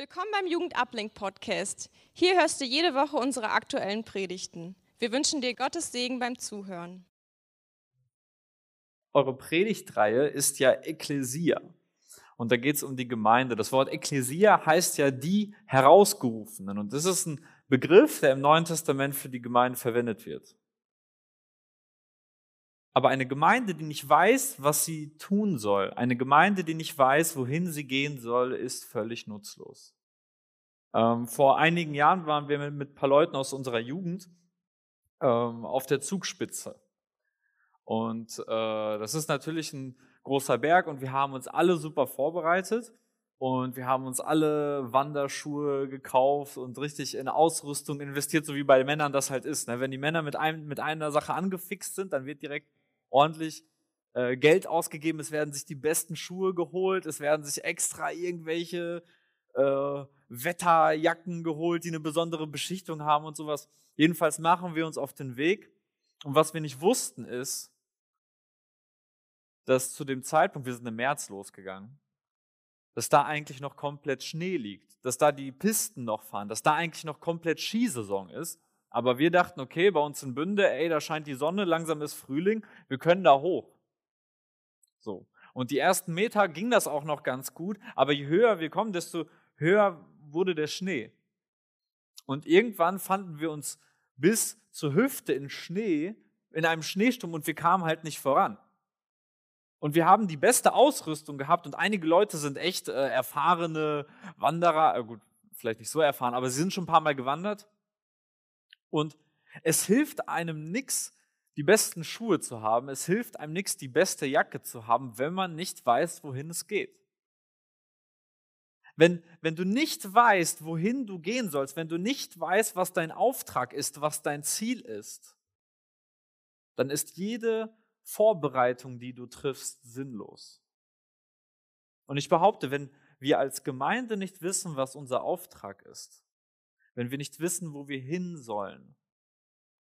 Willkommen beim Jugendablink Podcast. Hier hörst du jede Woche unsere aktuellen Predigten. Wir wünschen dir Gottes Segen beim Zuhören. Eure Predigtreihe ist ja Ekklesia. Und da geht es um die Gemeinde. Das Wort Ekklesia heißt ja die Herausgerufenen. Und das ist ein Begriff, der im Neuen Testament für die Gemeinde verwendet wird. Aber eine Gemeinde, die nicht weiß, was sie tun soll, eine Gemeinde, die nicht weiß, wohin sie gehen soll, ist völlig nutzlos. Ähm, vor einigen Jahren waren wir mit, mit ein paar Leuten aus unserer Jugend ähm, auf der Zugspitze. Und äh, das ist natürlich ein großer Berg und wir haben uns alle super vorbereitet und wir haben uns alle Wanderschuhe gekauft und richtig in Ausrüstung investiert, so wie bei den Männern das halt ist. Ne? Wenn die Männer mit, einem, mit einer Sache angefixt sind, dann wird direkt ordentlich äh, Geld ausgegeben, es werden sich die besten Schuhe geholt, es werden sich extra irgendwelche äh, Wetterjacken geholt, die eine besondere Beschichtung haben und sowas. Jedenfalls machen wir uns auf den Weg. Und was wir nicht wussten ist, dass zu dem Zeitpunkt, wir sind im März losgegangen, dass da eigentlich noch komplett Schnee liegt, dass da die Pisten noch fahren, dass da eigentlich noch komplett Skisaison ist aber wir dachten, okay, bei uns in Bünde, ey, da scheint die Sonne, langsam ist Frühling, wir können da hoch. So. Und die ersten Meter ging das auch noch ganz gut, aber je höher wir kommen, desto höher wurde der Schnee. Und irgendwann fanden wir uns bis zur Hüfte in Schnee, in einem Schneesturm und wir kamen halt nicht voran. Und wir haben die beste Ausrüstung gehabt und einige Leute sind echt äh, erfahrene Wanderer, äh, gut, vielleicht nicht so erfahren, aber sie sind schon ein paar Mal gewandert. Und es hilft einem nichts, die besten Schuhe zu haben. Es hilft einem nichts, die beste Jacke zu haben, wenn man nicht weiß, wohin es geht. Wenn, wenn du nicht weißt, wohin du gehen sollst, wenn du nicht weißt, was dein Auftrag ist, was dein Ziel ist, dann ist jede Vorbereitung, die du triffst, sinnlos. Und ich behaupte, wenn wir als Gemeinde nicht wissen, was unser Auftrag ist, wenn wir nicht wissen, wo wir hin sollen,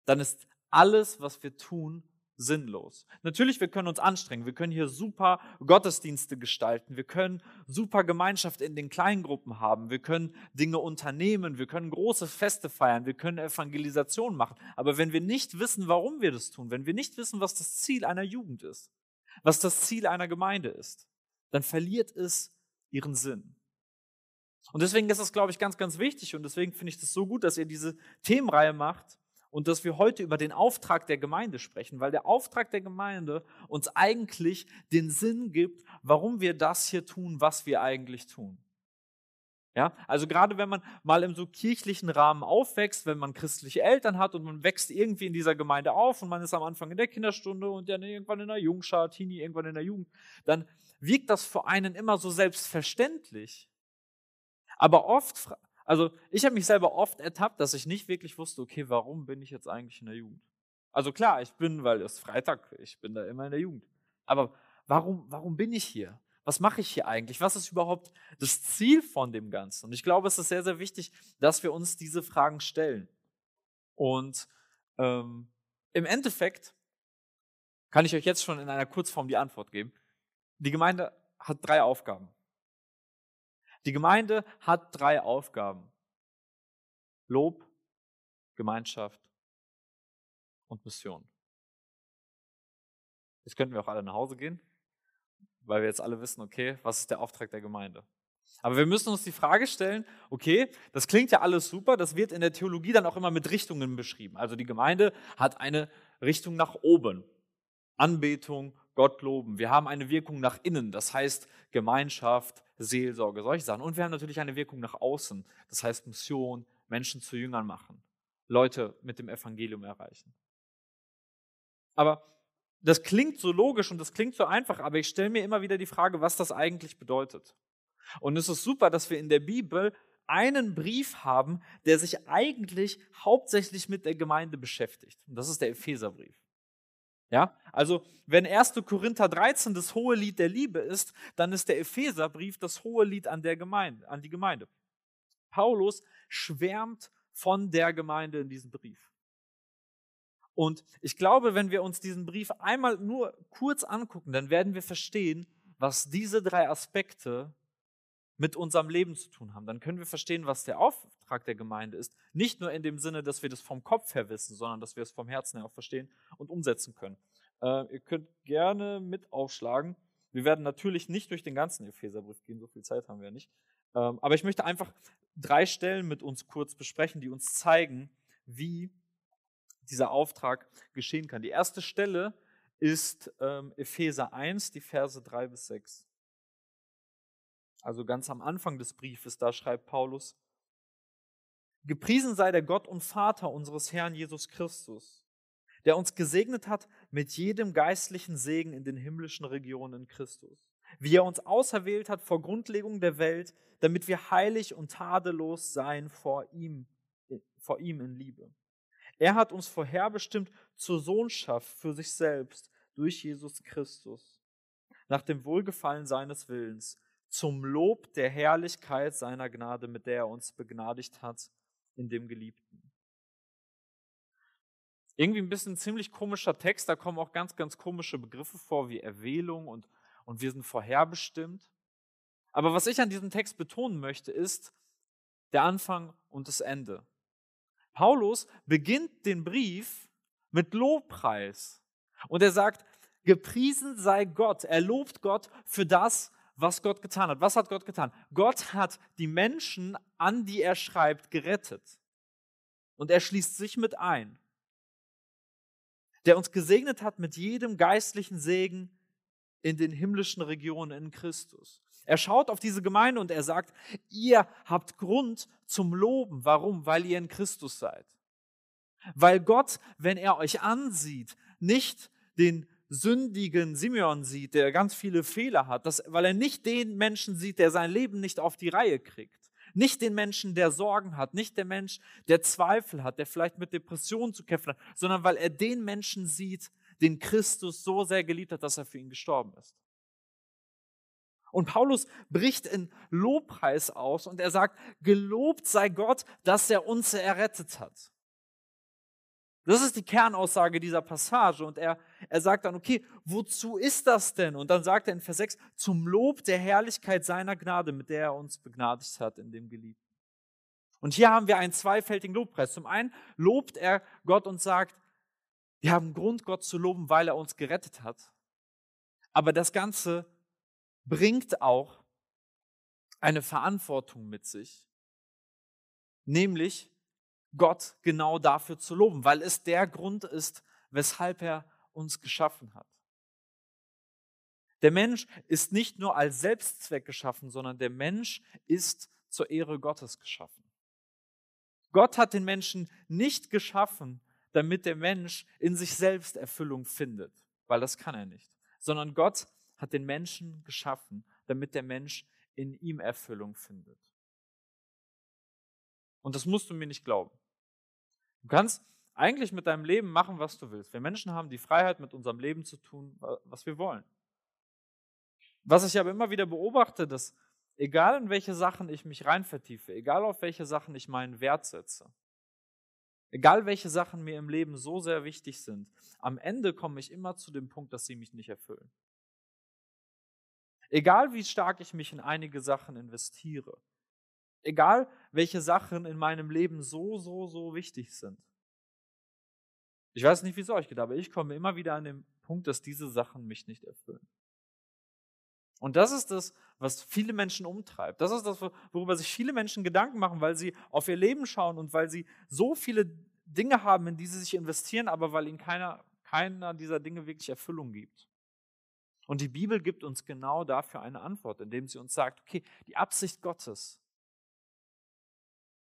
dann ist alles, was wir tun, sinnlos. Natürlich, wir können uns anstrengen, wir können hier super Gottesdienste gestalten, wir können super Gemeinschaft in den Kleingruppen haben, wir können Dinge unternehmen, wir können große Feste feiern, wir können Evangelisation machen. Aber wenn wir nicht wissen, warum wir das tun, wenn wir nicht wissen, was das Ziel einer Jugend ist, was das Ziel einer Gemeinde ist, dann verliert es ihren Sinn. Und deswegen ist das, glaube ich, ganz, ganz wichtig und deswegen finde ich das so gut, dass ihr diese Themenreihe macht und dass wir heute über den Auftrag der Gemeinde sprechen, weil der Auftrag der Gemeinde uns eigentlich den Sinn gibt, warum wir das hier tun, was wir eigentlich tun. Ja, also gerade wenn man mal im so kirchlichen Rahmen aufwächst, wenn man christliche Eltern hat und man wächst irgendwie in dieser Gemeinde auf und man ist am Anfang in der Kinderstunde und dann irgendwann in der Jungschar, Teenie irgendwann in der Jugend, dann wirkt das für einen immer so selbstverständlich. Aber oft, also ich habe mich selber oft ertappt, dass ich nicht wirklich wusste, okay, warum bin ich jetzt eigentlich in der Jugend? Also klar, ich bin, weil es Freitag, ich bin da immer in der Jugend. Aber warum, warum bin ich hier? Was mache ich hier eigentlich? Was ist überhaupt das Ziel von dem Ganzen? Und ich glaube, es ist sehr, sehr wichtig, dass wir uns diese Fragen stellen. Und ähm, im Endeffekt kann ich euch jetzt schon in einer Kurzform die Antwort geben. Die Gemeinde hat drei Aufgaben. Die Gemeinde hat drei Aufgaben. Lob, Gemeinschaft und Mission. Jetzt könnten wir auch alle nach Hause gehen, weil wir jetzt alle wissen, okay, was ist der Auftrag der Gemeinde? Aber wir müssen uns die Frage stellen, okay, das klingt ja alles super, das wird in der Theologie dann auch immer mit Richtungen beschrieben. Also die Gemeinde hat eine Richtung nach oben. Anbetung, Gott loben. Wir haben eine Wirkung nach innen, das heißt Gemeinschaft, Seelsorge, solche Sachen. Und wir haben natürlich eine Wirkung nach außen, das heißt Mission, Menschen zu Jüngern machen, Leute mit dem Evangelium erreichen. Aber das klingt so logisch und das klingt so einfach, aber ich stelle mir immer wieder die Frage, was das eigentlich bedeutet. Und es ist super, dass wir in der Bibel einen Brief haben, der sich eigentlich hauptsächlich mit der Gemeinde beschäftigt. Und das ist der Epheserbrief. Ja, also wenn 1. Korinther 13 das hohe Lied der Liebe ist, dann ist der Epheserbrief das hohe Lied an, der Gemeinde, an die Gemeinde. Paulus schwärmt von der Gemeinde in diesem Brief. Und ich glaube, wenn wir uns diesen Brief einmal nur kurz angucken, dann werden wir verstehen, was diese drei Aspekte mit unserem Leben zu tun haben, dann können wir verstehen, was der Auftrag der Gemeinde ist. Nicht nur in dem Sinne, dass wir das vom Kopf her wissen, sondern dass wir es vom Herzen her auch verstehen und umsetzen können. Äh, ihr könnt gerne mit aufschlagen. Wir werden natürlich nicht durch den ganzen Epheserbrief gehen, so viel Zeit haben wir nicht. Ähm, aber ich möchte einfach drei Stellen mit uns kurz besprechen, die uns zeigen, wie dieser Auftrag geschehen kann. Die erste Stelle ist ähm, Epheser 1, die Verse 3 bis 6. Also ganz am Anfang des Briefes, da schreibt Paulus, Gepriesen sei der Gott und Vater unseres Herrn Jesus Christus, der uns gesegnet hat mit jedem geistlichen Segen in den himmlischen Regionen in Christus, wie er uns auserwählt hat vor Grundlegung der Welt, damit wir heilig und tadellos seien vor ihm, vor ihm in Liebe. Er hat uns vorherbestimmt zur Sohnschaft für sich selbst durch Jesus Christus, nach dem Wohlgefallen seines Willens, zum Lob der Herrlichkeit seiner Gnade, mit der er uns begnadigt hat in dem Geliebten. Irgendwie ein bisschen ein ziemlich komischer Text, da kommen auch ganz, ganz komische Begriffe vor, wie Erwählung und, und wir sind vorherbestimmt. Aber was ich an diesem Text betonen möchte, ist der Anfang und das Ende. Paulus beginnt den Brief mit Lobpreis. Und er sagt, gepriesen sei Gott. Er lobt Gott für das, was Gott getan hat. Was hat Gott getan? Gott hat die Menschen, an die er schreibt, gerettet. Und er schließt sich mit ein. Der uns gesegnet hat mit jedem geistlichen Segen in den himmlischen Regionen in Christus. Er schaut auf diese Gemeinde und er sagt, ihr habt Grund zum Loben. Warum? Weil ihr in Christus seid. Weil Gott, wenn er euch ansieht, nicht den sündigen Simeon sieht, der ganz viele Fehler hat, das, weil er nicht den Menschen sieht, der sein Leben nicht auf die Reihe kriegt. Nicht den Menschen, der Sorgen hat, nicht der Mensch, der Zweifel hat, der vielleicht mit Depressionen zu kämpfen hat, sondern weil er den Menschen sieht, den Christus so sehr geliebt hat, dass er für ihn gestorben ist. Und Paulus bricht in Lobpreis aus und er sagt, gelobt sei Gott, dass er uns errettet hat. Das ist die Kernaussage dieser Passage. Und er, er sagt dann, okay, wozu ist das denn? Und dann sagt er in Vers 6, zum Lob der Herrlichkeit seiner Gnade, mit der er uns begnadigt hat in dem Geliebten. Und hier haben wir einen zweifältigen Lobpreis. Zum einen lobt er Gott und sagt, wir haben Grund, Gott zu loben, weil er uns gerettet hat. Aber das Ganze bringt auch eine Verantwortung mit sich, nämlich Gott genau dafür zu loben, weil es der Grund ist, weshalb er uns geschaffen hat. Der Mensch ist nicht nur als Selbstzweck geschaffen, sondern der Mensch ist zur Ehre Gottes geschaffen. Gott hat den Menschen nicht geschaffen, damit der Mensch in sich selbst Erfüllung findet, weil das kann er nicht, sondern Gott hat den Menschen geschaffen, damit der Mensch in ihm Erfüllung findet. Und das musst du mir nicht glauben. Du kannst eigentlich mit deinem Leben machen, was du willst. Wir Menschen haben die Freiheit, mit unserem Leben zu tun, was wir wollen. Was ich aber immer wieder beobachte, dass egal in welche Sachen ich mich rein vertiefe, egal auf welche Sachen ich meinen Wert setze, egal welche Sachen mir im Leben so sehr wichtig sind, am Ende komme ich immer zu dem Punkt, dass sie mich nicht erfüllen. Egal wie stark ich mich in einige Sachen investiere, egal welche Sachen in meinem Leben so, so, so wichtig sind. Ich weiß nicht, wie es euch geht, aber ich komme immer wieder an den Punkt, dass diese Sachen mich nicht erfüllen. Und das ist das, was viele Menschen umtreibt. Das ist das, worüber sich viele Menschen Gedanken machen, weil sie auf ihr Leben schauen und weil sie so viele Dinge haben, in die sie sich investieren, aber weil ihnen keiner, keiner dieser Dinge wirklich Erfüllung gibt. Und die Bibel gibt uns genau dafür eine Antwort, indem sie uns sagt, okay, die Absicht Gottes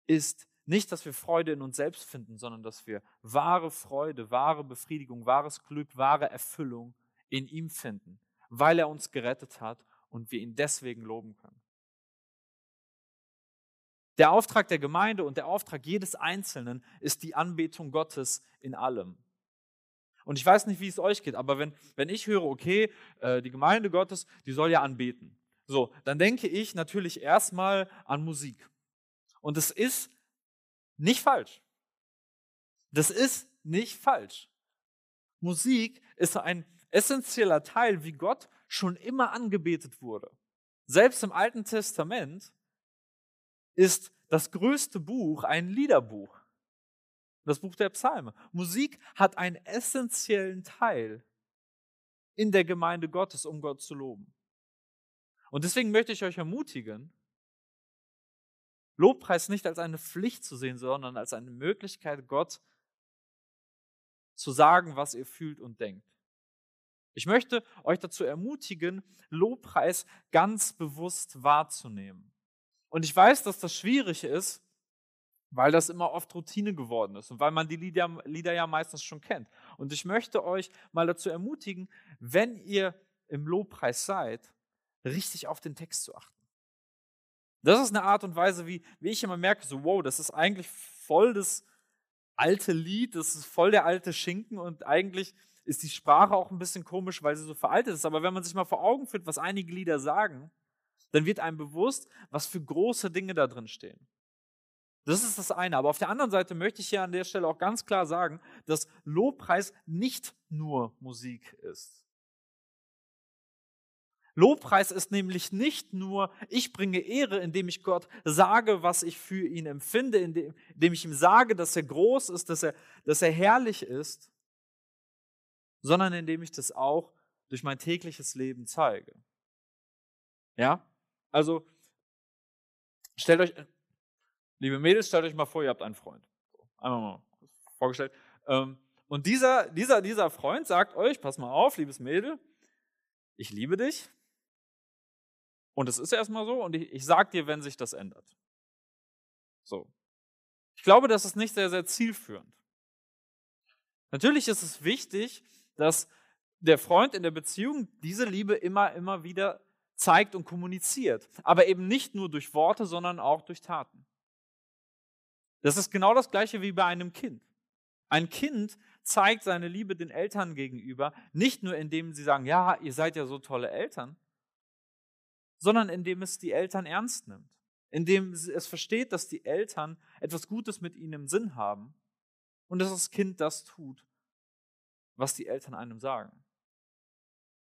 ist nicht, dass wir Freude in uns selbst finden, sondern dass wir wahre Freude, wahre Befriedigung, wahres Glück, wahre Erfüllung in ihm finden, weil er uns gerettet hat und wir ihn deswegen loben können. Der Auftrag der Gemeinde und der Auftrag jedes Einzelnen ist die Anbetung Gottes in allem. Und ich weiß nicht, wie es euch geht, aber wenn, wenn ich höre, okay, äh, die Gemeinde Gottes, die soll ja anbeten. So, dann denke ich natürlich erstmal an Musik. Und es ist nicht falsch. Das ist nicht falsch. Musik ist ein essentieller Teil, wie Gott schon immer angebetet wurde. Selbst im Alten Testament ist das größte Buch ein Liederbuch. Das Buch der Psalme. Musik hat einen essentiellen Teil in der Gemeinde Gottes, um Gott zu loben. Und deswegen möchte ich euch ermutigen, Lobpreis nicht als eine Pflicht zu sehen, sondern als eine Möglichkeit, Gott zu sagen, was ihr fühlt und denkt. Ich möchte euch dazu ermutigen, Lobpreis ganz bewusst wahrzunehmen. Und ich weiß, dass das schwierig ist, weil das immer oft Routine geworden ist und weil man die Lieder, Lieder ja meistens schon kennt. Und ich möchte euch mal dazu ermutigen, wenn ihr im Lobpreis seid, richtig auf den Text zu achten. Das ist eine Art und Weise, wie, wie ich immer merke, so wow, das ist eigentlich voll das alte Lied, das ist voll der alte Schinken und eigentlich ist die Sprache auch ein bisschen komisch, weil sie so veraltet ist. Aber wenn man sich mal vor Augen führt, was einige Lieder sagen, dann wird einem bewusst, was für große Dinge da drin stehen. Das ist das eine. Aber auf der anderen Seite möchte ich hier an der Stelle auch ganz klar sagen, dass Lobpreis nicht nur Musik ist. Lobpreis ist nämlich nicht nur, ich bringe Ehre, indem ich Gott sage, was ich für ihn empfinde, indem, indem ich ihm sage, dass er groß ist, dass er, dass er herrlich ist, sondern indem ich das auch durch mein tägliches Leben zeige. Ja? Also, stellt euch, liebe Mädels, stellt euch mal vor, ihr habt einen Freund. Einmal mal vorgestellt. Ähm, und dieser, dieser, dieser Freund sagt euch, pass mal auf, liebes Mädel, ich liebe dich. Und es ist erstmal so und ich, ich sag dir, wenn sich das ändert. So. Ich glaube, das ist nicht sehr, sehr zielführend. Natürlich ist es wichtig, dass der Freund in der Beziehung diese Liebe immer, immer wieder zeigt und kommuniziert. Aber eben nicht nur durch Worte, sondern auch durch Taten. Das ist genau das gleiche wie bei einem Kind. Ein Kind zeigt seine Liebe den Eltern gegenüber, nicht nur indem sie sagen, ja, ihr seid ja so tolle Eltern, sondern indem es die Eltern ernst nimmt, indem es versteht, dass die Eltern etwas Gutes mit ihnen im Sinn haben und dass das Kind das tut, was die Eltern einem sagen.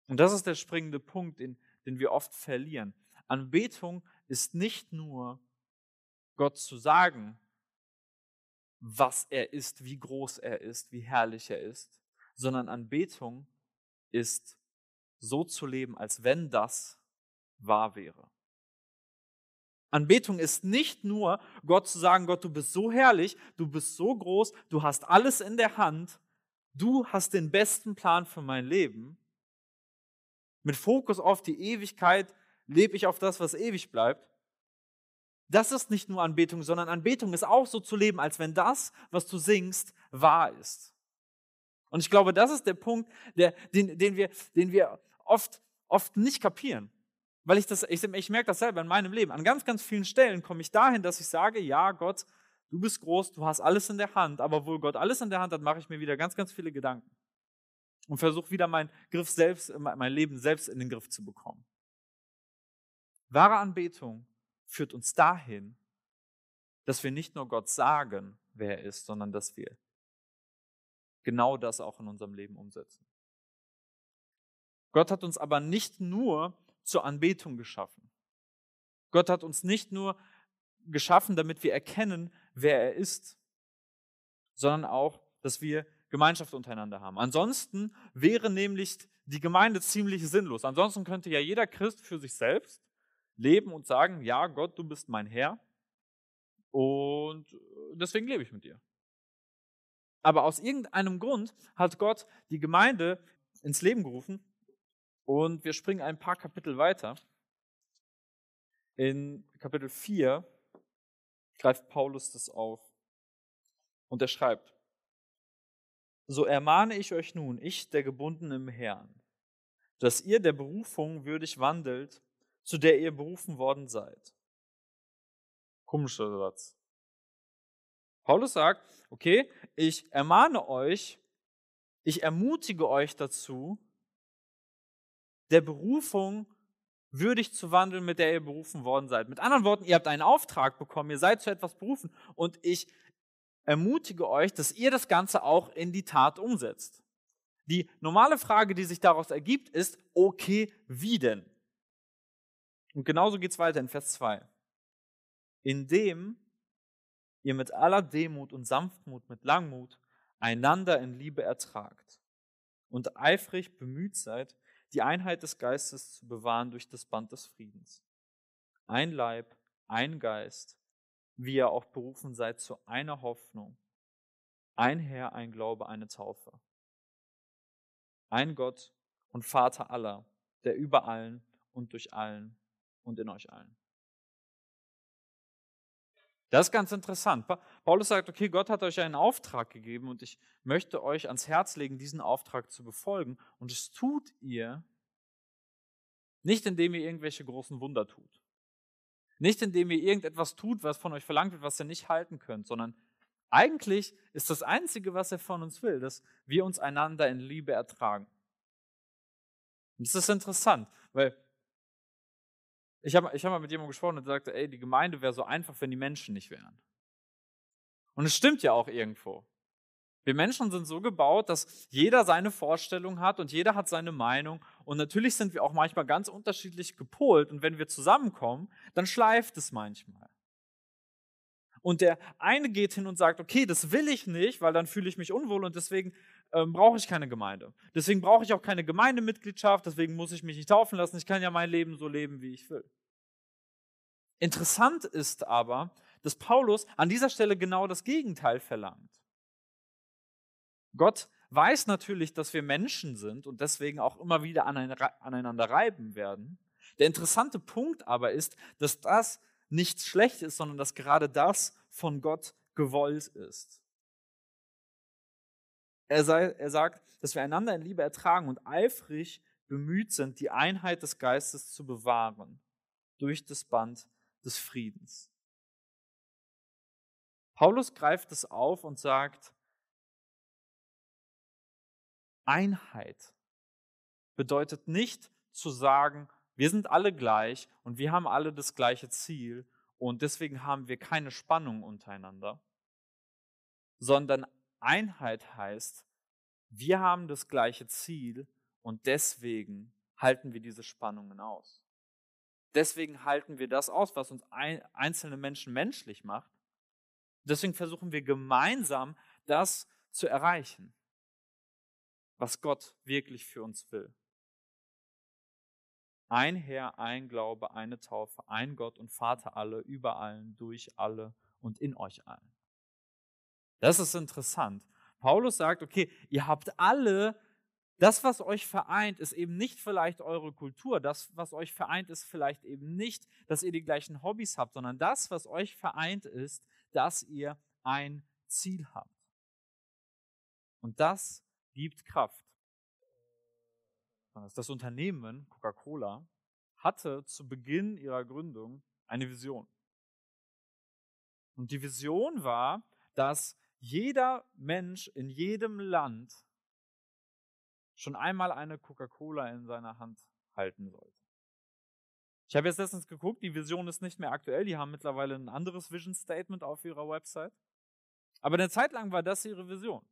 Und das ist der springende Punkt, den, den wir oft verlieren. Anbetung ist nicht nur Gott zu sagen, was er ist, wie groß er ist, wie herrlich er ist, sondern Anbetung ist so zu leben, als wenn das wahr wäre. Anbetung ist nicht nur Gott zu sagen, Gott, du bist so herrlich, du bist so groß, du hast alles in der Hand, du hast den besten Plan für mein Leben. Mit Fokus auf die Ewigkeit lebe ich auf das, was ewig bleibt. Das ist nicht nur Anbetung, sondern Anbetung ist auch so zu leben, als wenn das, was du singst, wahr ist. Und ich glaube, das ist der Punkt, der, den, den, wir, den wir oft, oft nicht kapieren. Weil ich das, ich, ich merke das selber in meinem Leben. An ganz, ganz vielen Stellen komme ich dahin, dass ich sage, ja, Gott, du bist groß, du hast alles in der Hand, aber obwohl Gott alles in der Hand hat, mache ich mir wieder ganz, ganz viele Gedanken und versuche wieder meinen Griff selbst, mein Leben selbst in den Griff zu bekommen. Wahre Anbetung führt uns dahin, dass wir nicht nur Gott sagen, wer er ist, sondern dass wir genau das auch in unserem Leben umsetzen. Gott hat uns aber nicht nur zur Anbetung geschaffen. Gott hat uns nicht nur geschaffen, damit wir erkennen, wer er ist, sondern auch, dass wir Gemeinschaft untereinander haben. Ansonsten wäre nämlich die Gemeinde ziemlich sinnlos. Ansonsten könnte ja jeder Christ für sich selbst leben und sagen, ja, Gott, du bist mein Herr und deswegen lebe ich mit dir. Aber aus irgendeinem Grund hat Gott die Gemeinde ins Leben gerufen und wir springen ein paar Kapitel weiter. In Kapitel 4 greift Paulus das auf. Und er schreibt, so ermahne ich euch nun, ich, der Gebundene im Herrn, dass ihr der Berufung würdig wandelt, zu der ihr berufen worden seid. Komischer Satz. Paulus sagt, okay, ich ermahne euch, ich ermutige euch dazu, der Berufung würdig zu wandeln, mit der ihr berufen worden seid. Mit anderen Worten, ihr habt einen Auftrag bekommen, ihr seid zu etwas berufen und ich ermutige euch, dass ihr das Ganze auch in die Tat umsetzt. Die normale Frage, die sich daraus ergibt, ist, okay, wie denn? Und genauso geht es weiter in Vers 2. Indem ihr mit aller Demut und Sanftmut, mit Langmut einander in Liebe ertragt und eifrig bemüht seid, die Einheit des Geistes zu bewahren durch das Band des Friedens. Ein Leib, ein Geist, wie ihr auch berufen seid zu einer Hoffnung, ein Herr, ein Glaube, eine Taufe. Ein Gott und Vater aller, der über allen und durch allen und in euch allen. Das ist ganz interessant. Paulus sagt, okay, Gott hat euch einen Auftrag gegeben und ich möchte euch ans Herz legen, diesen Auftrag zu befolgen. Und es tut ihr nicht, indem ihr irgendwelche großen Wunder tut. Nicht, indem ihr irgendetwas tut, was von euch verlangt wird, was ihr nicht halten könnt, sondern eigentlich ist das Einzige, was er von uns will, dass wir uns einander in Liebe ertragen. Und das ist interessant, weil ich habe ich hab mal mit jemandem gesprochen und sagte, ey, die Gemeinde wäre so einfach, wenn die Menschen nicht wären. Und es stimmt ja auch irgendwo. Wir Menschen sind so gebaut, dass jeder seine Vorstellung hat und jeder hat seine Meinung. Und natürlich sind wir auch manchmal ganz unterschiedlich gepolt. Und wenn wir zusammenkommen, dann schleift es manchmal. Und der eine geht hin und sagt, okay, das will ich nicht, weil dann fühle ich mich unwohl und deswegen ähm, brauche ich keine Gemeinde. Deswegen brauche ich auch keine Gemeindemitgliedschaft, deswegen muss ich mich nicht taufen lassen. Ich kann ja mein Leben so leben, wie ich will. Interessant ist aber, dass Paulus an dieser Stelle genau das Gegenteil verlangt. Gott weiß natürlich, dass wir Menschen sind und deswegen auch immer wieder aneinander reiben werden. Der interessante Punkt aber ist, dass das nichts schlecht ist, sondern dass gerade das von Gott gewollt ist. Er, sei, er sagt, dass wir einander in Liebe ertragen und eifrig bemüht sind, die Einheit des Geistes zu bewahren durch das Band des Friedens. Paulus greift es auf und sagt, Einheit bedeutet nicht zu sagen, wir sind alle gleich und wir haben alle das gleiche Ziel und deswegen haben wir keine Spannung untereinander, sondern Einheit heißt, wir haben das gleiche Ziel und deswegen halten wir diese Spannungen aus. Deswegen halten wir das aus, was uns einzelne Menschen menschlich macht. Deswegen versuchen wir gemeinsam das zu erreichen, was Gott wirklich für uns will. Ein Herr, ein Glaube, eine Taufe, ein Gott und Vater alle, über allen, durch alle und in euch allen. Das ist interessant. Paulus sagt, okay, ihr habt alle, das, was euch vereint, ist eben nicht vielleicht eure Kultur, das, was euch vereint, ist vielleicht eben nicht, dass ihr die gleichen Hobbys habt, sondern das, was euch vereint, ist, dass ihr ein Ziel habt. Und das gibt Kraft. Das Unternehmen Coca-Cola hatte zu Beginn ihrer Gründung eine Vision. Und die Vision war, dass jeder Mensch in jedem Land schon einmal eine Coca-Cola in seiner Hand halten sollte. Ich habe jetzt letztens geguckt, die Vision ist nicht mehr aktuell, die haben mittlerweile ein anderes Vision Statement auf ihrer Website. Aber eine Zeit lang war das ihre Vision.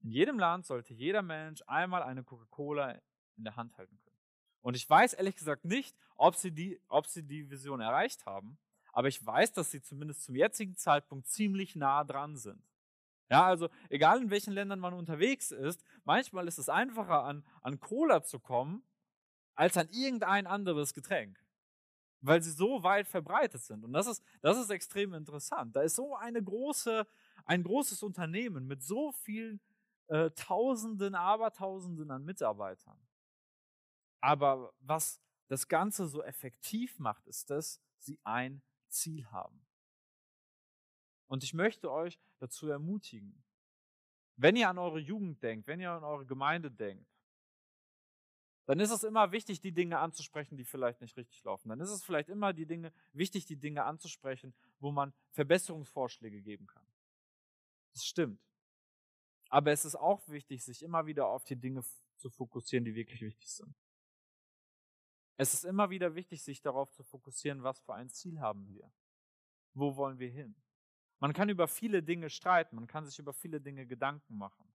In jedem Land sollte jeder Mensch einmal eine Coca-Cola in der Hand halten können. Und ich weiß ehrlich gesagt nicht, ob sie, die, ob sie die Vision erreicht haben, aber ich weiß, dass sie zumindest zum jetzigen Zeitpunkt ziemlich nah dran sind. Ja, also egal in welchen Ländern man unterwegs ist, manchmal ist es einfacher an, an Cola zu kommen, als an irgendein anderes Getränk. Weil sie so weit verbreitet sind. Und das ist, das ist extrem interessant. Da ist so eine große, ein großes Unternehmen mit so vielen äh, Tausenden, Abertausenden an Mitarbeitern. Aber was das Ganze so effektiv macht, ist, dass sie ein Ziel haben. Und ich möchte euch dazu ermutigen, wenn ihr an eure Jugend denkt, wenn ihr an eure Gemeinde denkt, dann ist es immer wichtig, die Dinge anzusprechen, die vielleicht nicht richtig laufen. Dann ist es vielleicht immer die Dinge, wichtig, die Dinge anzusprechen, wo man Verbesserungsvorschläge geben kann. Das stimmt. Aber es ist auch wichtig, sich immer wieder auf die Dinge zu fokussieren, die wirklich wichtig sind. Es ist immer wieder wichtig, sich darauf zu fokussieren, was für ein Ziel haben wir. Wo wollen wir hin? Man kann über viele Dinge streiten, man kann sich über viele Dinge Gedanken machen.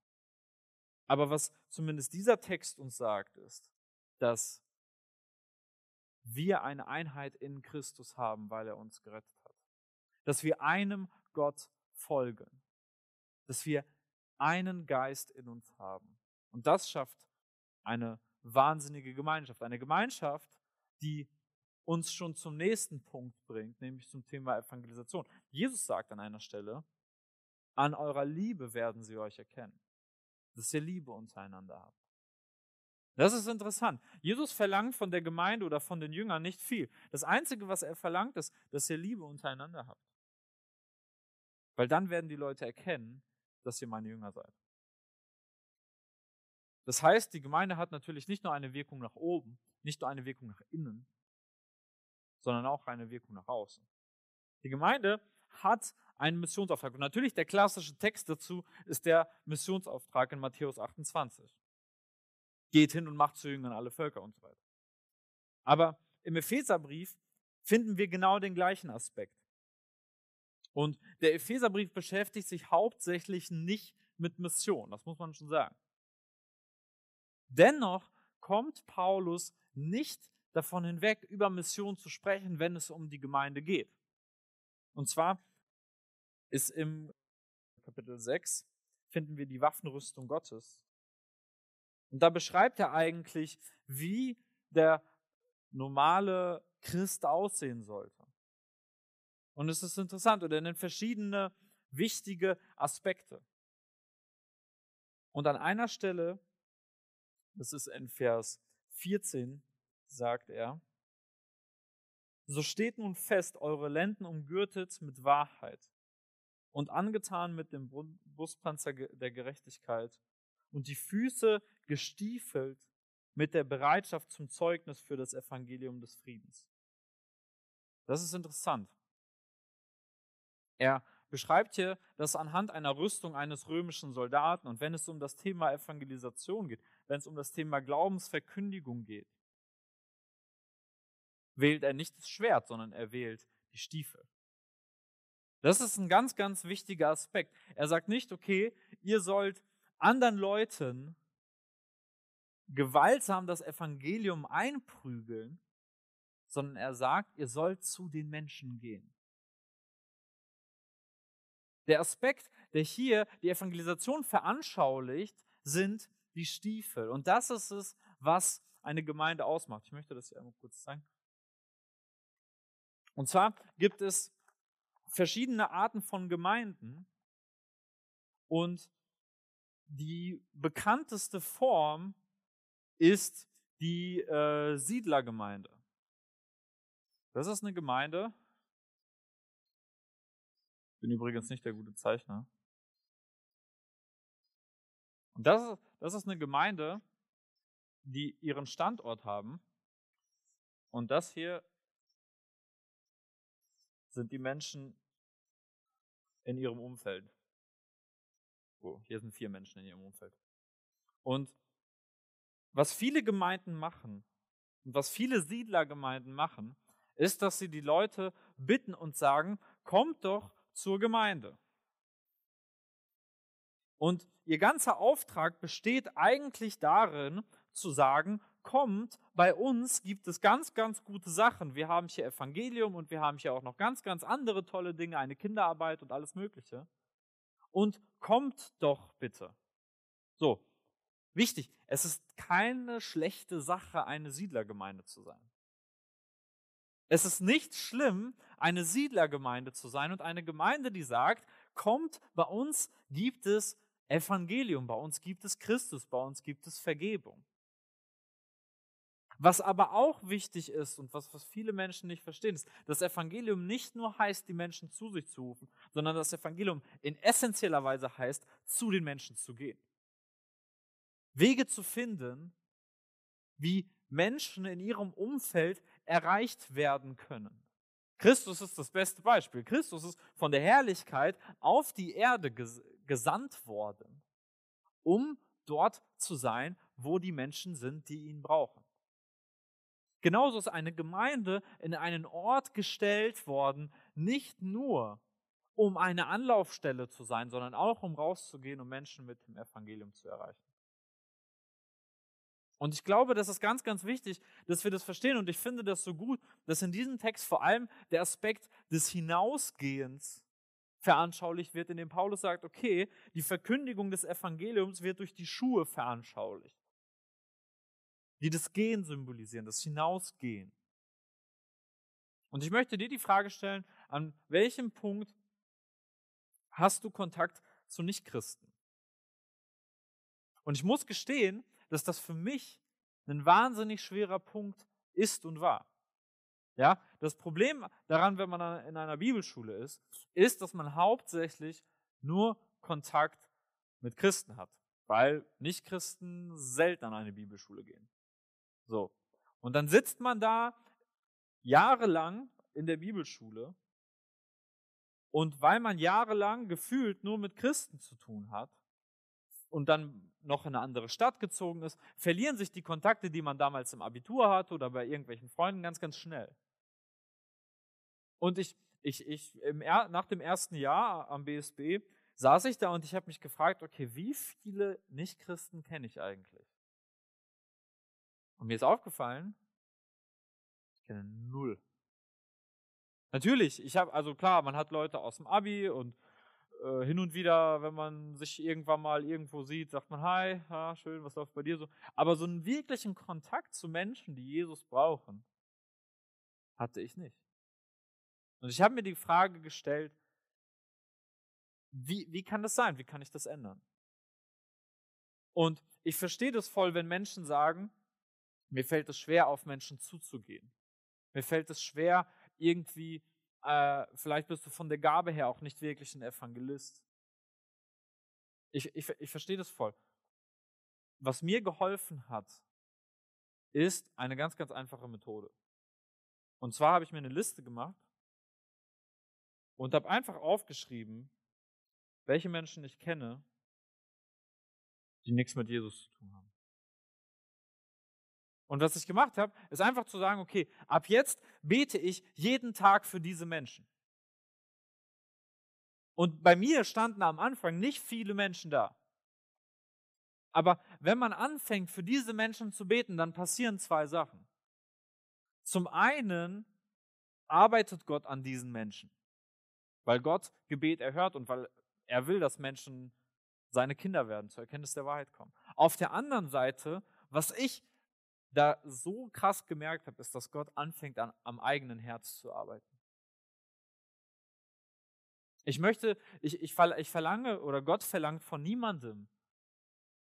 Aber was zumindest dieser Text uns sagt, ist, dass wir eine Einheit in Christus haben, weil er uns gerettet hat. Dass wir einem Gott folgen. Dass wir einen Geist in uns haben. Und das schafft eine wahnsinnige Gemeinschaft. Eine Gemeinschaft, die uns schon zum nächsten Punkt bringt, nämlich zum Thema Evangelisation. Jesus sagt an einer Stelle, an eurer Liebe werden sie euch erkennen, dass ihr Liebe untereinander habt. Das ist interessant. Jesus verlangt von der Gemeinde oder von den Jüngern nicht viel. Das Einzige, was er verlangt, ist, dass ihr Liebe untereinander habt. Weil dann werden die Leute erkennen, dass ihr meine Jünger seid. Das heißt, die Gemeinde hat natürlich nicht nur eine Wirkung nach oben, nicht nur eine Wirkung nach innen, sondern auch eine Wirkung nach außen. Die Gemeinde hat einen Missionsauftrag. Und natürlich der klassische Text dazu ist der Missionsauftrag in Matthäus 28. Geht hin und macht zu Jüngern alle Völker und so weiter. Aber im Epheserbrief finden wir genau den gleichen Aspekt. Und der Epheserbrief beschäftigt sich hauptsächlich nicht mit Mission, das muss man schon sagen. Dennoch kommt Paulus nicht davon hinweg, über Mission zu sprechen, wenn es um die Gemeinde geht. Und zwar ist im Kapitel 6 finden wir die Waffenrüstung Gottes. Und da beschreibt er eigentlich, wie der normale Christ aussehen sollte. Und es ist interessant, und er nennt verschiedene wichtige Aspekte. Und an einer Stelle, das ist in Vers 14, sagt er, so steht nun fest, eure Lenden umgürtet mit Wahrheit und angetan mit dem Brustpanzer der Gerechtigkeit und die Füße gestiefelt mit der Bereitschaft zum Zeugnis für das Evangelium des Friedens. Das ist interessant. Er beschreibt hier das anhand einer Rüstung eines römischen Soldaten und wenn es um das Thema Evangelisation geht, wenn es um das Thema Glaubensverkündigung geht, wählt er nicht das Schwert, sondern er wählt die Stiefel. Das ist ein ganz, ganz wichtiger Aspekt. Er sagt nicht, okay, ihr sollt anderen Leuten gewaltsam das Evangelium einprügeln, sondern er sagt, ihr sollt zu den Menschen gehen. Der Aspekt, der hier die Evangelisation veranschaulicht, sind die Stiefel. Und das ist es, was eine Gemeinde ausmacht. Ich möchte das hier einmal kurz zeigen. Und zwar gibt es verschiedene Arten von Gemeinden und die bekannteste Form ist die äh, Siedlergemeinde. Das ist eine Gemeinde. Ich bin übrigens nicht der gute Zeichner. Und das ist, das ist eine Gemeinde, die ihren Standort haben. Und das hier sind die Menschen in ihrem Umfeld. Oh, hier sind vier Menschen in ihrem Umfeld. Und was viele Gemeinden machen und was viele Siedlergemeinden machen, ist, dass sie die Leute bitten und sagen, kommt doch zur Gemeinde. Und ihr ganzer Auftrag besteht eigentlich darin, zu sagen, kommt, bei uns gibt es ganz, ganz gute Sachen. Wir haben hier Evangelium und wir haben hier auch noch ganz, ganz andere tolle Dinge, eine Kinderarbeit und alles Mögliche. Und kommt doch bitte. So, wichtig, es ist keine schlechte Sache, eine Siedlergemeinde zu sein. Es ist nicht schlimm, eine Siedlergemeinde zu sein und eine Gemeinde, die sagt, kommt, bei uns gibt es Evangelium, bei uns gibt es Christus, bei uns gibt es Vergebung. Was aber auch wichtig ist und was, was viele Menschen nicht verstehen, ist, dass Evangelium nicht nur heißt, die Menschen zu sich zu rufen, sondern das Evangelium in essentieller Weise heißt, zu den Menschen zu gehen. Wege zu finden, wie Menschen in ihrem Umfeld erreicht werden können. Christus ist das beste Beispiel. Christus ist von der Herrlichkeit auf die Erde gesandt worden, um dort zu sein, wo die Menschen sind, die ihn brauchen. Genauso ist eine Gemeinde in einen Ort gestellt worden, nicht nur um eine Anlaufstelle zu sein, sondern auch um rauszugehen, um Menschen mit dem Evangelium zu erreichen. Und ich glaube, das ist ganz, ganz wichtig, dass wir das verstehen. Und ich finde das so gut, dass in diesem Text vor allem der Aspekt des Hinausgehens veranschaulicht wird, in dem Paulus sagt, okay, die Verkündigung des Evangeliums wird durch die Schuhe veranschaulicht, die das Gehen symbolisieren, das Hinausgehen. Und ich möchte dir die Frage stellen, an welchem Punkt hast du Kontakt zu Nichtchristen? Und ich muss gestehen, dass das für mich ein wahnsinnig schwerer Punkt ist und war. Ja, das Problem daran, wenn man in einer Bibelschule ist, ist, dass man hauptsächlich nur Kontakt mit Christen hat, weil Nichtchristen selten an eine Bibelschule gehen. So. Und dann sitzt man da jahrelang in der Bibelschule und weil man jahrelang gefühlt nur mit Christen zu tun hat und dann noch in eine andere Stadt gezogen ist, verlieren sich die Kontakte, die man damals im Abitur hatte oder bei irgendwelchen Freunden ganz, ganz schnell. Und ich, ich, ich nach dem ersten Jahr am BSB saß ich da und ich habe mich gefragt, okay, wie viele Nichtchristen kenne ich eigentlich? Und mir ist aufgefallen, ich kenne null. Natürlich, ich habe, also klar, man hat Leute aus dem Abi und äh, hin und wieder, wenn man sich irgendwann mal irgendwo sieht, sagt man, hi, ha, schön, was läuft bei dir so? Aber so einen wirklichen Kontakt zu Menschen, die Jesus brauchen, hatte ich nicht. Und ich habe mir die Frage gestellt, wie, wie kann das sein? Wie kann ich das ändern? Und ich verstehe das voll, wenn Menschen sagen, mir fällt es schwer, auf Menschen zuzugehen. Mir fällt es schwer, irgendwie, äh, vielleicht bist du von der Gabe her auch nicht wirklich ein Evangelist. Ich, ich, ich verstehe das voll. Was mir geholfen hat, ist eine ganz, ganz einfache Methode. Und zwar habe ich mir eine Liste gemacht und habe einfach aufgeschrieben, welche Menschen ich kenne, die nichts mit Jesus zu tun haben. Und was ich gemacht habe, ist einfach zu sagen, okay, ab jetzt bete ich jeden Tag für diese Menschen. Und bei mir standen am Anfang nicht viele Menschen da. Aber wenn man anfängt, für diese Menschen zu beten, dann passieren zwei Sachen. Zum einen arbeitet Gott an diesen Menschen, weil Gott Gebet erhört und weil er will, dass Menschen seine Kinder werden, zur Erkenntnis der Wahrheit kommen. Auf der anderen Seite, was ich da so krass gemerkt habe, ist, dass Gott anfängt an, am eigenen Herz zu arbeiten. Ich möchte, ich, ich, ich verlange oder Gott verlangt von niemandem,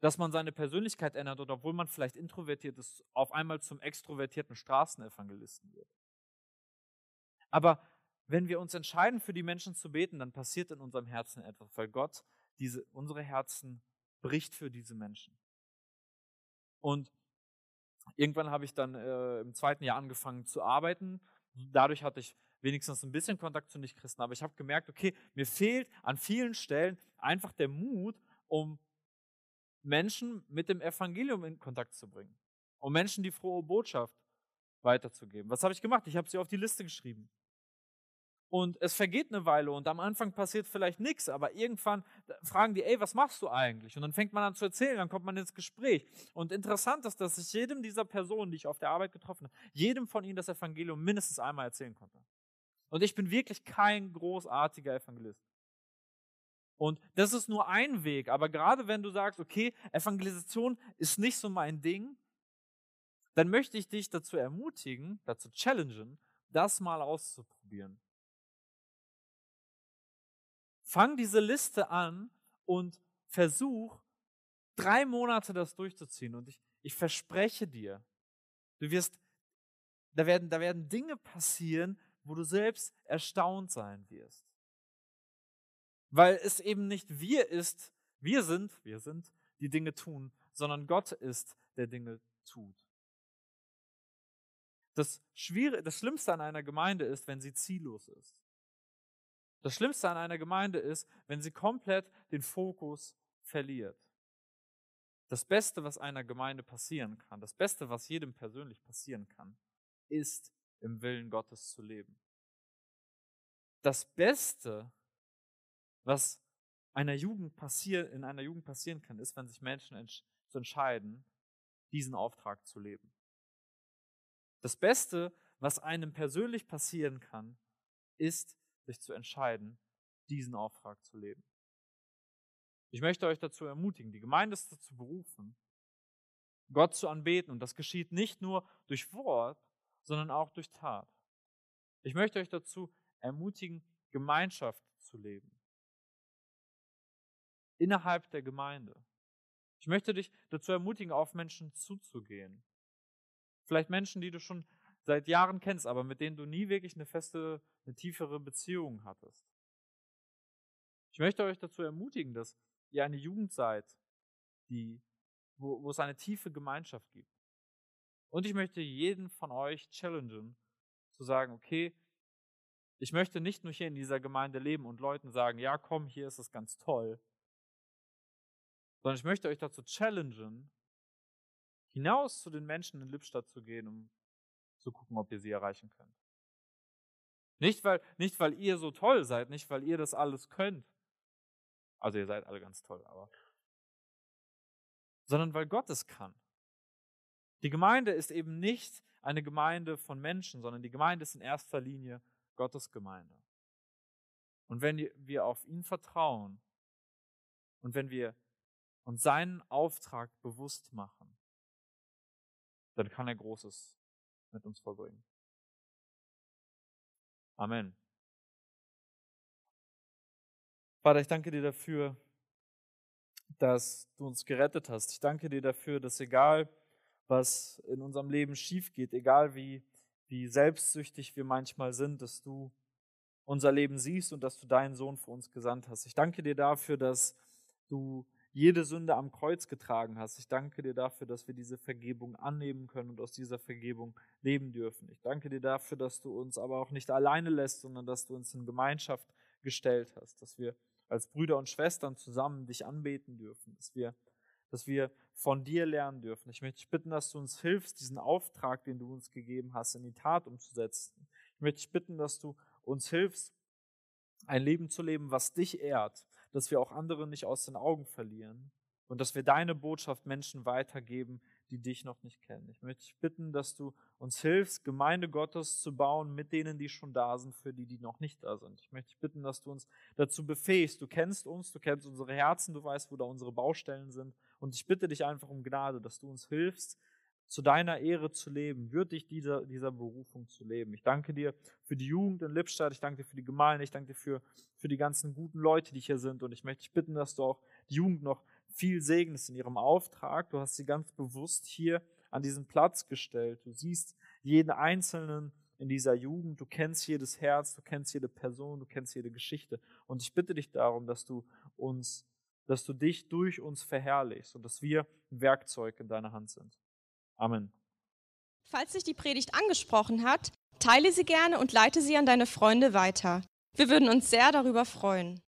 dass man seine Persönlichkeit ändert oder obwohl man vielleicht introvertiert ist, auf einmal zum extrovertierten Straßenevangelisten wird. Aber wenn wir uns entscheiden, für die Menschen zu beten, dann passiert in unserem Herzen etwas, weil Gott diese, unsere Herzen bricht für diese Menschen. Und Irgendwann habe ich dann äh, im zweiten Jahr angefangen zu arbeiten. Dadurch hatte ich wenigstens ein bisschen Kontakt zu Nichtchristen. Aber ich habe gemerkt, okay, mir fehlt an vielen Stellen einfach der Mut, um Menschen mit dem Evangelium in Kontakt zu bringen. Um Menschen die frohe Botschaft weiterzugeben. Was habe ich gemacht? Ich habe sie auf die Liste geschrieben. Und es vergeht eine Weile und am Anfang passiert vielleicht nichts, aber irgendwann fragen die, ey, was machst du eigentlich? Und dann fängt man an zu erzählen, dann kommt man ins Gespräch. Und interessant ist, dass ich jedem dieser Personen, die ich auf der Arbeit getroffen habe, jedem von ihnen das Evangelium mindestens einmal erzählen konnte. Und ich bin wirklich kein großartiger Evangelist. Und das ist nur ein Weg, aber gerade wenn du sagst, okay, Evangelisation ist nicht so mein Ding, dann möchte ich dich dazu ermutigen, dazu challengen, das mal auszuprobieren. Fang diese Liste an und versuch drei Monate das durchzuziehen. Und ich, ich verspreche dir, du wirst, da werden, da werden Dinge passieren, wo du selbst erstaunt sein wirst. Weil es eben nicht wir ist, wir sind, wir sind, die Dinge tun, sondern Gott ist, der Dinge tut. Das, Schwierige, das Schlimmste an einer Gemeinde ist, wenn sie ziellos ist. Das Schlimmste an einer Gemeinde ist, wenn sie komplett den Fokus verliert. Das Beste, was einer Gemeinde passieren kann, das Beste, was jedem persönlich passieren kann, ist im Willen Gottes zu leben. Das Beste, was einer Jugend passier, in einer Jugend passieren kann, ist, wenn sich Menschen ents entscheiden, diesen Auftrag zu leben. Das Beste, was einem persönlich passieren kann, ist, sich zu entscheiden, diesen Auftrag zu leben. Ich möchte euch dazu ermutigen, die Gemeinde ist dazu berufen, Gott zu anbeten. Und das geschieht nicht nur durch Wort, sondern auch durch Tat. Ich möchte euch dazu ermutigen, Gemeinschaft zu leben. Innerhalb der Gemeinde. Ich möchte dich dazu ermutigen, auf Menschen zuzugehen. Vielleicht Menschen, die du schon seit Jahren kennst, aber mit denen du nie wirklich eine feste, eine tiefere Beziehung hattest. Ich möchte euch dazu ermutigen, dass ihr eine Jugend seid, die, wo, wo es eine tiefe Gemeinschaft gibt. Und ich möchte jeden von euch challengen, zu sagen, okay, ich möchte nicht nur hier in dieser Gemeinde leben und Leuten sagen, ja, komm, hier ist es ganz toll, sondern ich möchte euch dazu challengen, hinaus zu den Menschen in Lippstadt zu gehen, um zu gucken, ob ihr sie erreichen könnt. Nicht weil, nicht, weil ihr so toll seid, nicht, weil ihr das alles könnt. Also ihr seid alle ganz toll, aber. Sondern weil Gott es kann. Die Gemeinde ist eben nicht eine Gemeinde von Menschen, sondern die Gemeinde ist in erster Linie Gottes Gemeinde. Und wenn wir auf ihn vertrauen und wenn wir uns seinen Auftrag bewusst machen, dann kann er Großes mit uns vollbringen. Amen. Vater, ich danke dir dafür, dass du uns gerettet hast. Ich danke dir dafür, dass egal, was in unserem Leben schief geht, egal wie, wie selbstsüchtig wir manchmal sind, dass du unser Leben siehst und dass du deinen Sohn für uns gesandt hast. Ich danke dir dafür, dass du jede Sünde am Kreuz getragen hast. Ich danke dir dafür, dass wir diese Vergebung annehmen können und aus dieser Vergebung leben dürfen. Ich danke dir dafür, dass du uns aber auch nicht alleine lässt, sondern dass du uns in Gemeinschaft gestellt hast, dass wir als Brüder und Schwestern zusammen dich anbeten dürfen, dass wir, dass wir von dir lernen dürfen. Ich möchte dich bitten, dass du uns hilfst, diesen Auftrag, den du uns gegeben hast, in die Tat umzusetzen. Ich möchte dich bitten, dass du uns hilfst, ein Leben zu leben, was dich ehrt, dass wir auch andere nicht aus den Augen verlieren und dass wir deine Botschaft Menschen weitergeben, die dich noch nicht kennen. Ich möchte dich bitten, dass du uns hilfst, Gemeinde Gottes zu bauen mit denen, die schon da sind, für die, die noch nicht da sind. Ich möchte dich bitten, dass du uns dazu befähigst. Du kennst uns, du kennst unsere Herzen, du weißt, wo da unsere Baustellen sind. Und ich bitte dich einfach um Gnade, dass du uns hilfst, zu deiner Ehre zu leben, würdig dieser, dieser Berufung zu leben. Ich danke dir für die Jugend in Lippstadt, ich danke dir für die Gemeinde, ich danke dir für, für die ganzen guten Leute, die hier sind und ich möchte dich bitten, dass du auch die Jugend noch viel segnest in ihrem Auftrag. Du hast sie ganz bewusst hier an diesen Platz gestellt. Du siehst jeden Einzelnen in dieser Jugend, du kennst jedes Herz, du kennst jede Person, du kennst jede Geschichte und ich bitte dich darum, dass du uns dass du dich durch uns verherrlichst und dass wir Werkzeug in deiner Hand sind. Amen. Falls dich die Predigt angesprochen hat, teile sie gerne und leite sie an deine Freunde weiter. Wir würden uns sehr darüber freuen.